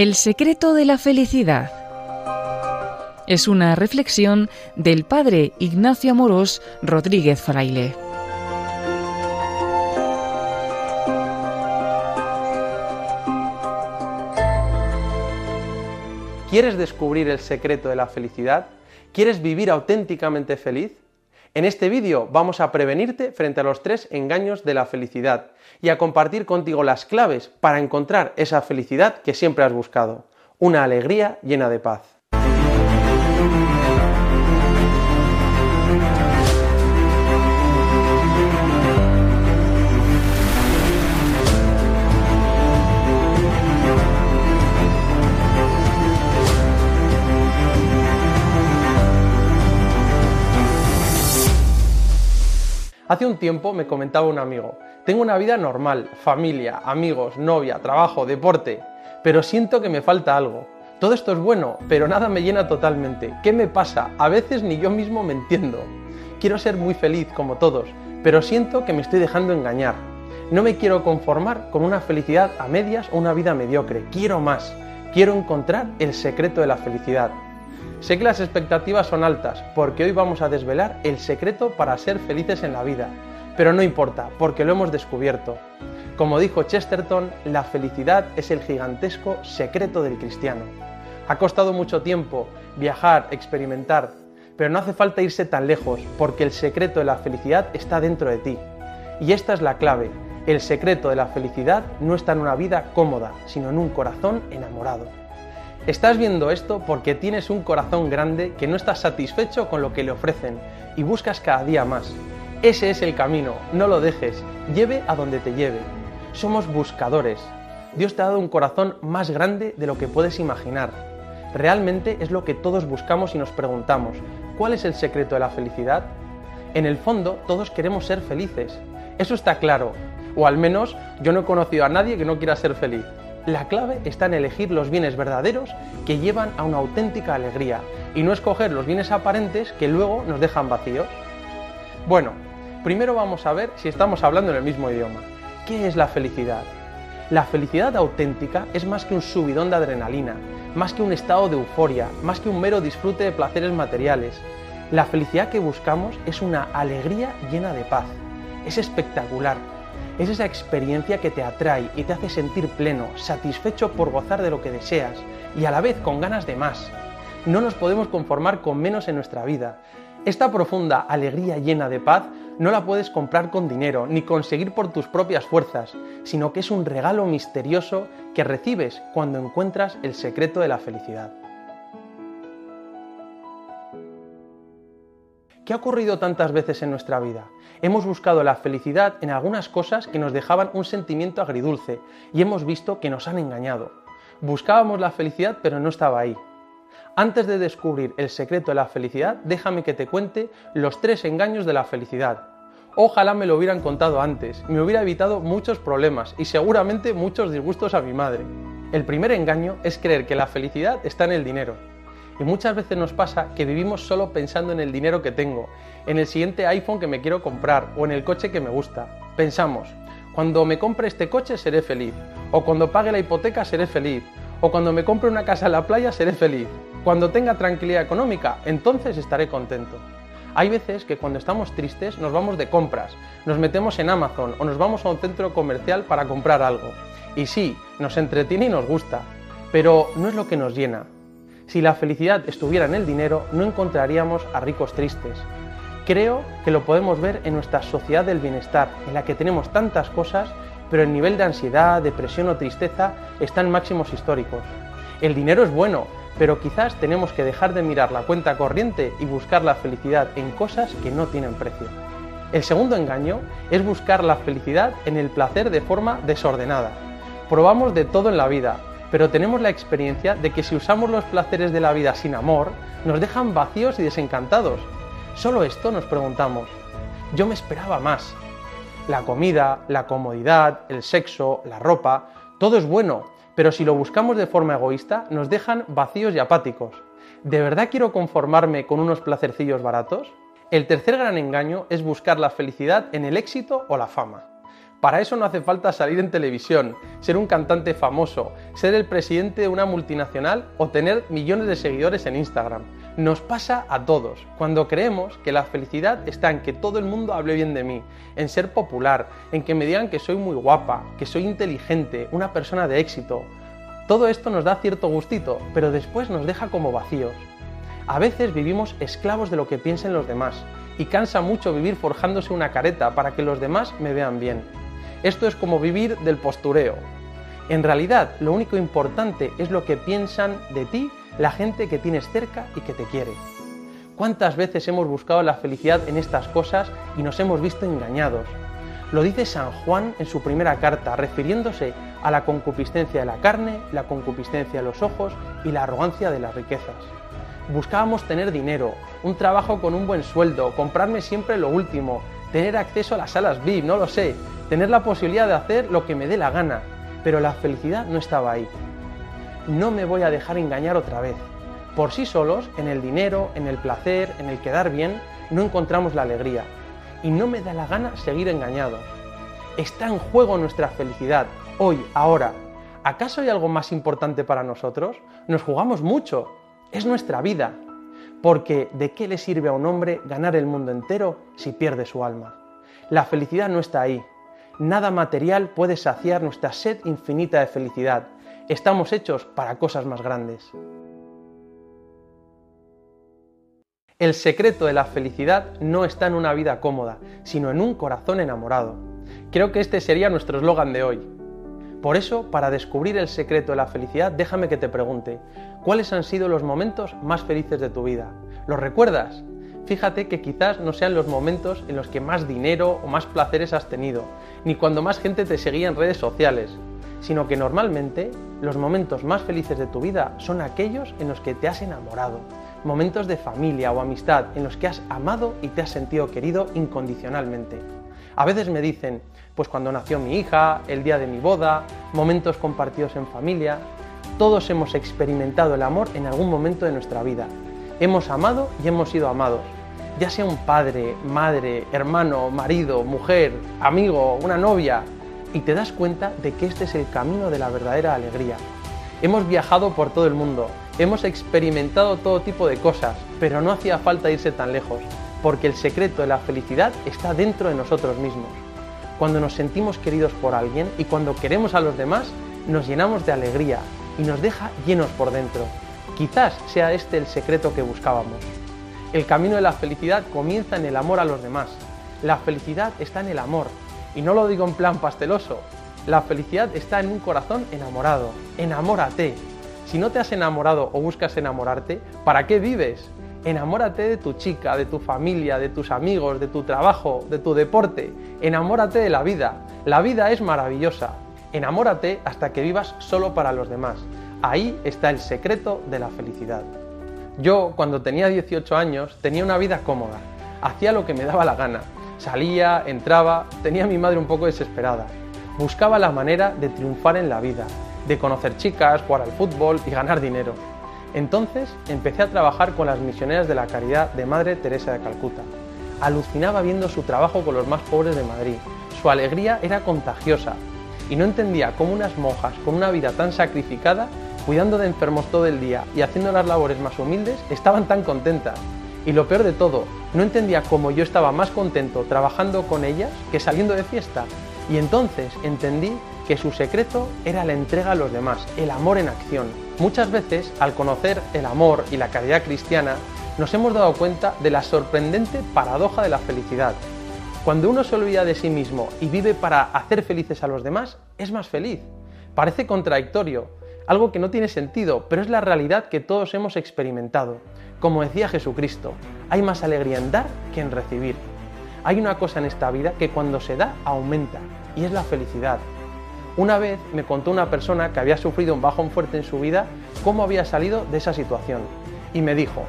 El secreto de la felicidad. Es una reflexión del padre Ignacio Amorós Rodríguez Fraile. ¿Quieres descubrir el secreto de la felicidad? ¿Quieres vivir auténticamente feliz? En este vídeo vamos a prevenirte frente a los tres engaños de la felicidad y a compartir contigo las claves para encontrar esa felicidad que siempre has buscado, una alegría llena de paz. Hace un tiempo me comentaba un amigo, tengo una vida normal, familia, amigos, novia, trabajo, deporte, pero siento que me falta algo. Todo esto es bueno, pero nada me llena totalmente. ¿Qué me pasa? A veces ni yo mismo me entiendo. Quiero ser muy feliz como todos, pero siento que me estoy dejando engañar. No me quiero conformar con una felicidad a medias o una vida mediocre. Quiero más. Quiero encontrar el secreto de la felicidad. Sé que las expectativas son altas, porque hoy vamos a desvelar el secreto para ser felices en la vida, pero no importa, porque lo hemos descubierto. Como dijo Chesterton, la felicidad es el gigantesco secreto del cristiano. Ha costado mucho tiempo viajar, experimentar, pero no hace falta irse tan lejos, porque el secreto de la felicidad está dentro de ti. Y esta es la clave. El secreto de la felicidad no está en una vida cómoda, sino en un corazón enamorado. Estás viendo esto porque tienes un corazón grande que no estás satisfecho con lo que le ofrecen y buscas cada día más. Ese es el camino, no lo dejes, lleve a donde te lleve. Somos buscadores. Dios te ha dado un corazón más grande de lo que puedes imaginar. Realmente es lo que todos buscamos y nos preguntamos, ¿cuál es el secreto de la felicidad? En el fondo, todos queremos ser felices. Eso está claro. O al menos yo no he conocido a nadie que no quiera ser feliz. La clave está en elegir los bienes verdaderos que llevan a una auténtica alegría y no escoger los bienes aparentes que luego nos dejan vacíos. Bueno, primero vamos a ver si estamos hablando en el mismo idioma. ¿Qué es la felicidad? La felicidad auténtica es más que un subidón de adrenalina, más que un estado de euforia, más que un mero disfrute de placeres materiales. La felicidad que buscamos es una alegría llena de paz. Es espectacular, es esa experiencia que te atrae y te hace sentir pleno, satisfecho por gozar de lo que deseas y a la vez con ganas de más. No nos podemos conformar con menos en nuestra vida. Esta profunda alegría llena de paz no la puedes comprar con dinero ni conseguir por tus propias fuerzas, sino que es un regalo misterioso que recibes cuando encuentras el secreto de la felicidad. ¿Qué ha ocurrido tantas veces en nuestra vida? Hemos buscado la felicidad en algunas cosas que nos dejaban un sentimiento agridulce y hemos visto que nos han engañado. Buscábamos la felicidad pero no estaba ahí. Antes de descubrir el secreto de la felicidad, déjame que te cuente los tres engaños de la felicidad. Ojalá me lo hubieran contado antes, me hubiera evitado muchos problemas y seguramente muchos disgustos a mi madre. El primer engaño es creer que la felicidad está en el dinero. Y muchas veces nos pasa que vivimos solo pensando en el dinero que tengo, en el siguiente iPhone que me quiero comprar o en el coche que me gusta. Pensamos, cuando me compre este coche seré feliz, o cuando pague la hipoteca seré feliz, o cuando me compre una casa en la playa seré feliz. Cuando tenga tranquilidad económica, entonces estaré contento. Hay veces que cuando estamos tristes nos vamos de compras, nos metemos en Amazon o nos vamos a un centro comercial para comprar algo. Y sí, nos entretiene y nos gusta, pero no es lo que nos llena. Si la felicidad estuviera en el dinero, no encontraríamos a ricos tristes. Creo que lo podemos ver en nuestra sociedad del bienestar, en la que tenemos tantas cosas, pero el nivel de ansiedad, depresión o tristeza está en máximos históricos. El dinero es bueno, pero quizás tenemos que dejar de mirar la cuenta corriente y buscar la felicidad en cosas que no tienen precio. El segundo engaño es buscar la felicidad en el placer de forma desordenada. Probamos de todo en la vida, pero tenemos la experiencia de que si usamos los placeres de la vida sin amor, nos dejan vacíos y desencantados. Solo esto nos preguntamos. Yo me esperaba más. La comida, la comodidad, el sexo, la ropa, todo es bueno, pero si lo buscamos de forma egoísta, nos dejan vacíos y apáticos. ¿De verdad quiero conformarme con unos placercillos baratos? El tercer gran engaño es buscar la felicidad en el éxito o la fama. Para eso no hace falta salir en televisión, ser un cantante famoso, ser el presidente de una multinacional o tener millones de seguidores en Instagram. Nos pasa a todos cuando creemos que la felicidad está en que todo el mundo hable bien de mí, en ser popular, en que me digan que soy muy guapa, que soy inteligente, una persona de éxito. Todo esto nos da cierto gustito, pero después nos deja como vacíos. A veces vivimos esclavos de lo que piensen los demás y cansa mucho vivir forjándose una careta para que los demás me vean bien. Esto es como vivir del postureo. En realidad, lo único importante es lo que piensan de ti la gente que tienes cerca y que te quiere. ¿Cuántas veces hemos buscado la felicidad en estas cosas y nos hemos visto engañados? Lo dice San Juan en su primera carta, refiriéndose a la concupiscencia de la carne, la concupiscencia de los ojos y la arrogancia de las riquezas. Buscábamos tener dinero, un trabajo con un buen sueldo, comprarme siempre lo último, tener acceso a las salas VIP, no lo sé, tener la posibilidad de hacer lo que me dé la gana, pero la felicidad no estaba ahí no me voy a dejar engañar otra vez. Por sí solos, en el dinero, en el placer, en el quedar bien, no encontramos la alegría. Y no me da la gana seguir engañados. Está en juego nuestra felicidad, hoy, ahora. ¿Acaso hay algo más importante para nosotros? Nos jugamos mucho. Es nuestra vida. Porque ¿de qué le sirve a un hombre ganar el mundo entero si pierde su alma? La felicidad no está ahí. Nada material puede saciar nuestra sed infinita de felicidad Estamos hechos para cosas más grandes. El secreto de la felicidad no está en una vida cómoda, sino en un corazón enamorado. Creo que este sería nuestro eslogan de hoy. Por eso, para descubrir el secreto de la felicidad, déjame que te pregunte, ¿cuáles han sido los momentos más felices de tu vida? ¿Los recuerdas? Fíjate que quizás no sean los momentos en los que más dinero o más placeres has tenido, ni cuando más gente te seguía en redes sociales, sino que normalmente los momentos más felices de tu vida son aquellos en los que te has enamorado, momentos de familia o amistad en los que has amado y te has sentido querido incondicionalmente. A veces me dicen, pues cuando nació mi hija, el día de mi boda, momentos compartidos en familia, todos hemos experimentado el amor en algún momento de nuestra vida. Hemos amado y hemos sido amados. Ya sea un padre, madre, hermano, marido, mujer, amigo, una novia, y te das cuenta de que este es el camino de la verdadera alegría. Hemos viajado por todo el mundo, hemos experimentado todo tipo de cosas, pero no hacía falta irse tan lejos, porque el secreto de la felicidad está dentro de nosotros mismos. Cuando nos sentimos queridos por alguien y cuando queremos a los demás, nos llenamos de alegría y nos deja llenos por dentro. Quizás sea este el secreto que buscábamos. El camino de la felicidad comienza en el amor a los demás. La felicidad está en el amor, y no lo digo en plan pasteloso. La felicidad está en un corazón enamorado. Enamórate. Si no te has enamorado o buscas enamorarte, ¿para qué vives? Enamórate de tu chica, de tu familia, de tus amigos, de tu trabajo, de tu deporte. Enamórate de la vida. La vida es maravillosa. Enamórate hasta que vivas solo para los demás. Ahí está el secreto de la felicidad. Yo, cuando tenía 18 años, tenía una vida cómoda. Hacía lo que me daba la gana Salía, entraba, tenía a mi madre un poco desesperada. Buscaba la manera de triunfar en la vida, de conocer chicas, jugar al fútbol y ganar dinero. Entonces empecé a trabajar con las misioneras de la caridad de Madre Teresa de Calcuta. Alucinaba viendo su trabajo con los más pobres de Madrid. Su alegría era contagiosa y no entendía cómo unas monjas con una vida tan sacrificada, cuidando de enfermos todo el día y haciendo las labores más humildes, estaban tan contentas. Y lo peor de todo, no entendía cómo yo estaba más contento trabajando con ellas que saliendo de fiesta. Y entonces entendí que su secreto era la entrega a los demás, el amor en acción. Muchas veces, al conocer el amor y la caridad cristiana, nos hemos dado cuenta de la sorprendente paradoja de la felicidad. Cuando uno se olvida de sí mismo y vive para hacer felices a los demás, es más feliz. Parece contradictorio, algo que no tiene sentido, pero es la realidad que todos hemos experimentado. Como decía Jesucristo, hay más alegría en dar que en recibir. Hay una cosa en esta vida que cuando se da aumenta, y es la felicidad. Una vez me contó una persona que había sufrido un bajón fuerte en su vida cómo había salido de esa situación. Y me dijo,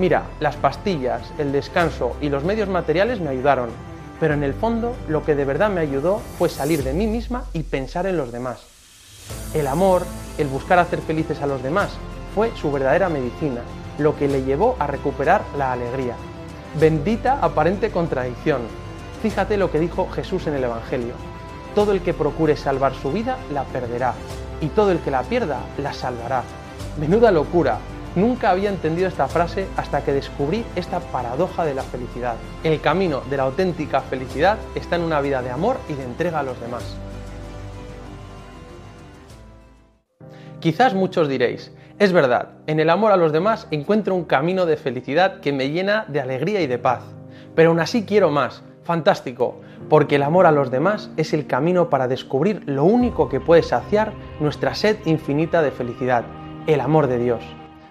mira, las pastillas, el descanso y los medios materiales me ayudaron, pero en el fondo lo que de verdad me ayudó fue salir de mí misma y pensar en los demás. El amor, el buscar hacer felices a los demás, fue su verdadera medicina lo que le llevó a recuperar la alegría. Bendita aparente contradicción. Fíjate lo que dijo Jesús en el Evangelio. todo el que procure salvar su vida la perderá, y todo el que la pierda la salvará. Menuda locura. Nunca había entendido esta frase hasta que descubrí esta paradoja de la felicidad. El camino de la auténtica felicidad está en una vida de amor y de entrega a los demás. Quizás muchos diréis, es verdad, en el amor a los demás encuentro un camino de felicidad que me llena de alegría y de paz. Pero aún así quiero más, fantástico, porque el amor a los demás es el camino para descubrir lo único que puede saciar nuestra sed infinita de felicidad, el amor de Dios.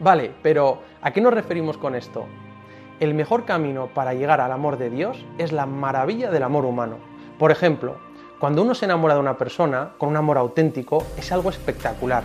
Vale, pero ¿a qué nos referimos con esto? El mejor camino para llegar al amor de Dios es la maravilla del amor humano. Por ejemplo, cuando uno se enamora de una persona con un amor auténtico es algo espectacular.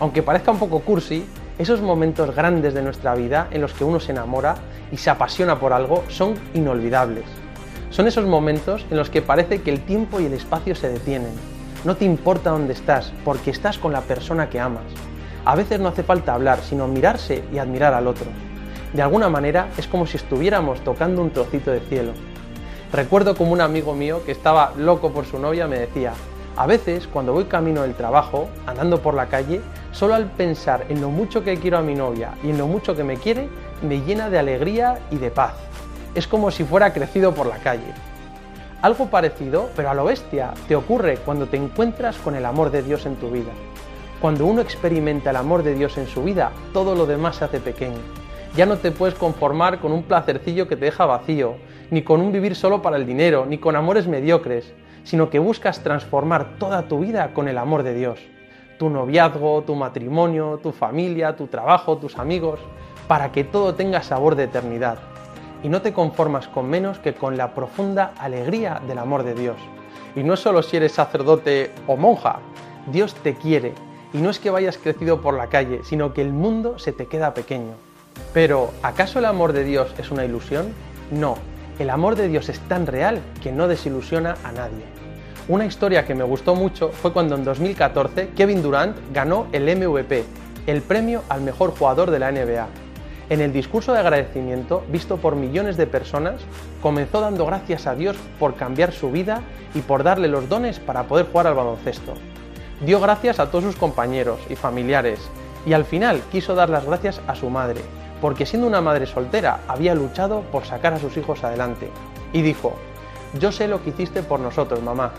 Aunque parezca un poco cursi, esos momentos grandes de nuestra vida en los que uno se enamora y se apasiona por algo son inolvidables. Son esos momentos en los que parece que el tiempo y el espacio se detienen. No te importa dónde estás, porque estás con la persona que amas. A veces no hace falta hablar, sino mirarse y admirar al otro. De alguna manera es como si estuviéramos tocando un trocito de cielo. Recuerdo como un amigo mío que estaba loco por su novia me decía, a veces cuando voy camino del trabajo, andando por la calle, solo al pensar en lo mucho que quiero a mi novia y en lo mucho que me quiere, me llena de alegría y de paz es como si fuera crecido por la calle. Algo parecido, pero a lo bestia, te ocurre cuando te encuentras con el amor de Dios en tu vida. Cuando uno experimenta el amor de Dios en su vida, todo lo demás se hace pequeño. Ya no te puedes conformar con un placercillo que te deja vacío, ni con un vivir solo para el dinero, ni con amores mediocres, sino que buscas transformar toda tu vida con el amor de Dios. Tu noviazgo, tu matrimonio, tu familia, tu trabajo, tus amigos, para que todo tenga sabor de eternidad y no te conformas con menos que con la profunda alegría del amor de Dios. Y no solo si eres sacerdote o monja, Dios te quiere y no es que vayas crecido por la calle, sino que el mundo se te queda pequeño. Pero, ¿acaso el amor de Dios es una ilusión? No, el amor de Dios es tan real que no desilusiona a nadie. Una historia que me gustó mucho fue cuando en 2014 Kevin Durant ganó el MVP, el premio al mejor jugador de la NBA, en el discurso de agradecimiento, visto por millones de personas, comenzó dando gracias a Dios por cambiar su vida y por darle los dones para poder jugar al baloncesto. Dio gracias a todos sus compañeros y familiares y al final quiso dar las gracias a su madre, porque siendo una madre soltera había luchado por sacar a sus hijos adelante. Y dijo, yo sé lo que hiciste por nosotros, mamá.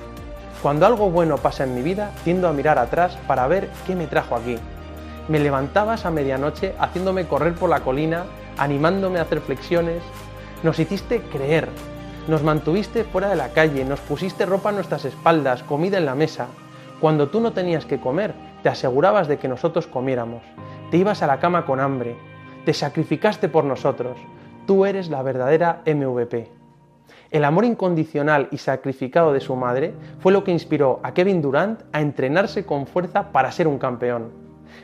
Cuando algo bueno pasa en mi vida, tiendo a mirar atrás para ver qué me trajo aquí me levantabas a medianoche haciéndome correr por la colina, animándome a hacer flexiones. Nos hiciste creer, nos mantuviste fuera de la calle, nos pusiste ropa a nuestras espaldas, comida en la mesa. Cuando tú no tenías que comer, te asegurabas de que nosotros comiéramos. Te ibas a la cama con hambre. Te sacrificaste por nosotros. Tú eres la verdadera MVP. El amor incondicional y sacrificado de su madre fue lo que inspiró a Kevin Durant a entrenarse con fuerza para ser un campeón.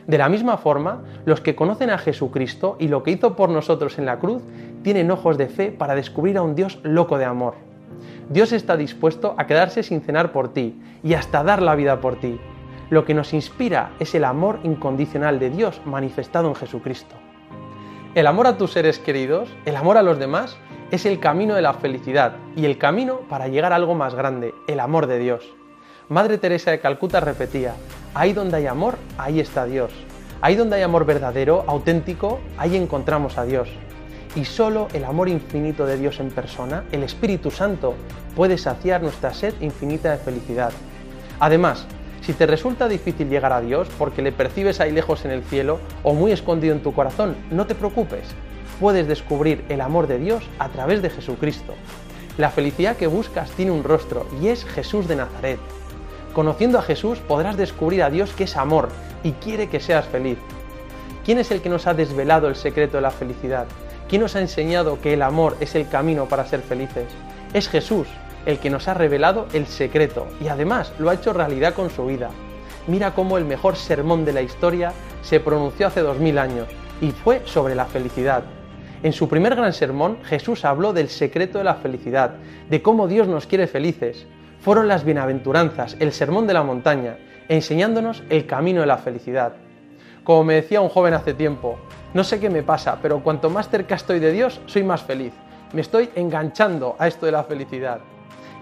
De la misma forma, los que conocen a Jesucristo y lo que hizo por nosotros en la cruz, tienen ojos de fe para descubrir a un Dios loco de amor. Dios está dispuesto a quedarse sin cenar por ti y hasta dar la vida por ti. Lo que nos inspira es el amor incondicional de Dios manifestado en Jesucristo. El amor a tus seres queridos, el amor a los demás, es el camino de la felicidad y el camino para llegar a algo más grande, el amor de Dios. Madre Teresa de Calcuta repetía, ahí donde hay amor, ahí está Dios. Ahí donde hay amor verdadero, auténtico, ahí encontramos a Dios. Y solo el amor infinito de Dios en persona, el Espíritu Santo, puede saciar nuestra sed infinita de felicidad. Además, si te resulta difícil llegar a Dios porque le percibes ahí lejos en el cielo o muy escondido en tu corazón, no te preocupes. Puedes descubrir el amor de Dios a través de Jesucristo. La felicidad que buscas tiene un rostro y es Jesús de Nazaret. Conociendo a Jesús podrás descubrir a Dios que es amor y quiere que seas feliz. ¿Quién es el que nos ha desvelado el secreto de la felicidad? ¿Quién nos ha enseñado que el amor es el camino para ser felices? Es Jesús, el que nos ha revelado el secreto y además lo ha hecho realidad con su vida. Mira cómo el mejor sermón de la historia se pronunció hace dos mil años y fue sobre la felicidad. En su primer gran sermón, Jesús habló del secreto de la felicidad, de cómo Dios nos quiere felices, fueron las bienaventuranzas, el sermón de la montaña, enseñándonos el camino de la felicidad. Como me decía un joven hace tiempo, no sé qué me pasa, pero cuanto más cerca estoy de Dios, soy más feliz. Me estoy enganchando a esto de la felicidad.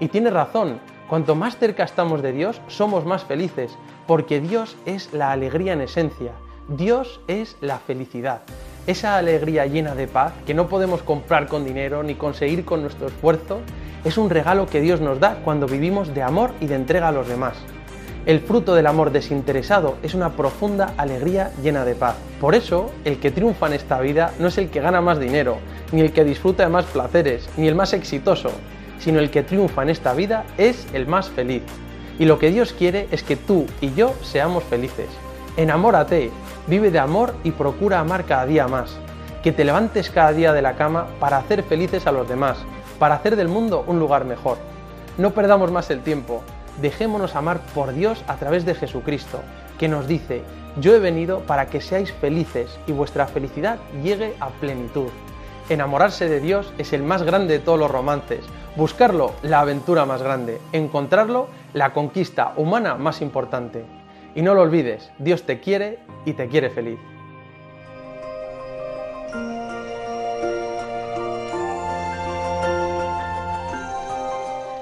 Y tiene razón, Cuanto más cerca estamos de Dios, somos más felices, porque Dios es la alegría en esencia, Dios es la felicidad. Esa alegría llena de paz que no podemos comprar con dinero ni conseguir con nuestro esfuerzo, es un regalo que Dios nos da cuando vivimos de amor y de entrega a los demás. El fruto del amor desinteresado es una profunda alegría llena de paz. Por eso, el que triunfa en esta vida no es el que gana más dinero, ni el que disfruta de más placeres, ni el más exitoso, sino el que triunfa en esta vida es el más feliz. Y lo que Dios quiere es que tú y yo seamos felices. Enamórate, vive de amor y procura amar cada día más. Que te levantes cada día de la cama para hacer felices a los demás, para hacer del mundo un lugar mejor. No perdamos más el tiempo, dejémonos amar por Dios a través de Jesucristo, que nos dice, yo he venido para que seáis felices y vuestra felicidad llegue a plenitud. Enamorarse de Dios es el más grande de todos los romances, buscarlo la aventura más grande, encontrarlo la conquista humana más importante. Y no lo olvides, Dios te quiere y te quiere feliz.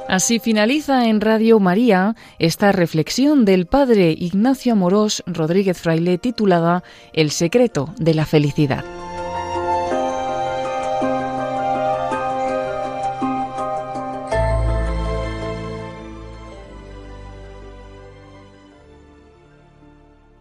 Así finaliza en Radio María esta reflexión del padre Ignacio Amorós Rodríguez Fraile titulada El secreto de la felicidad.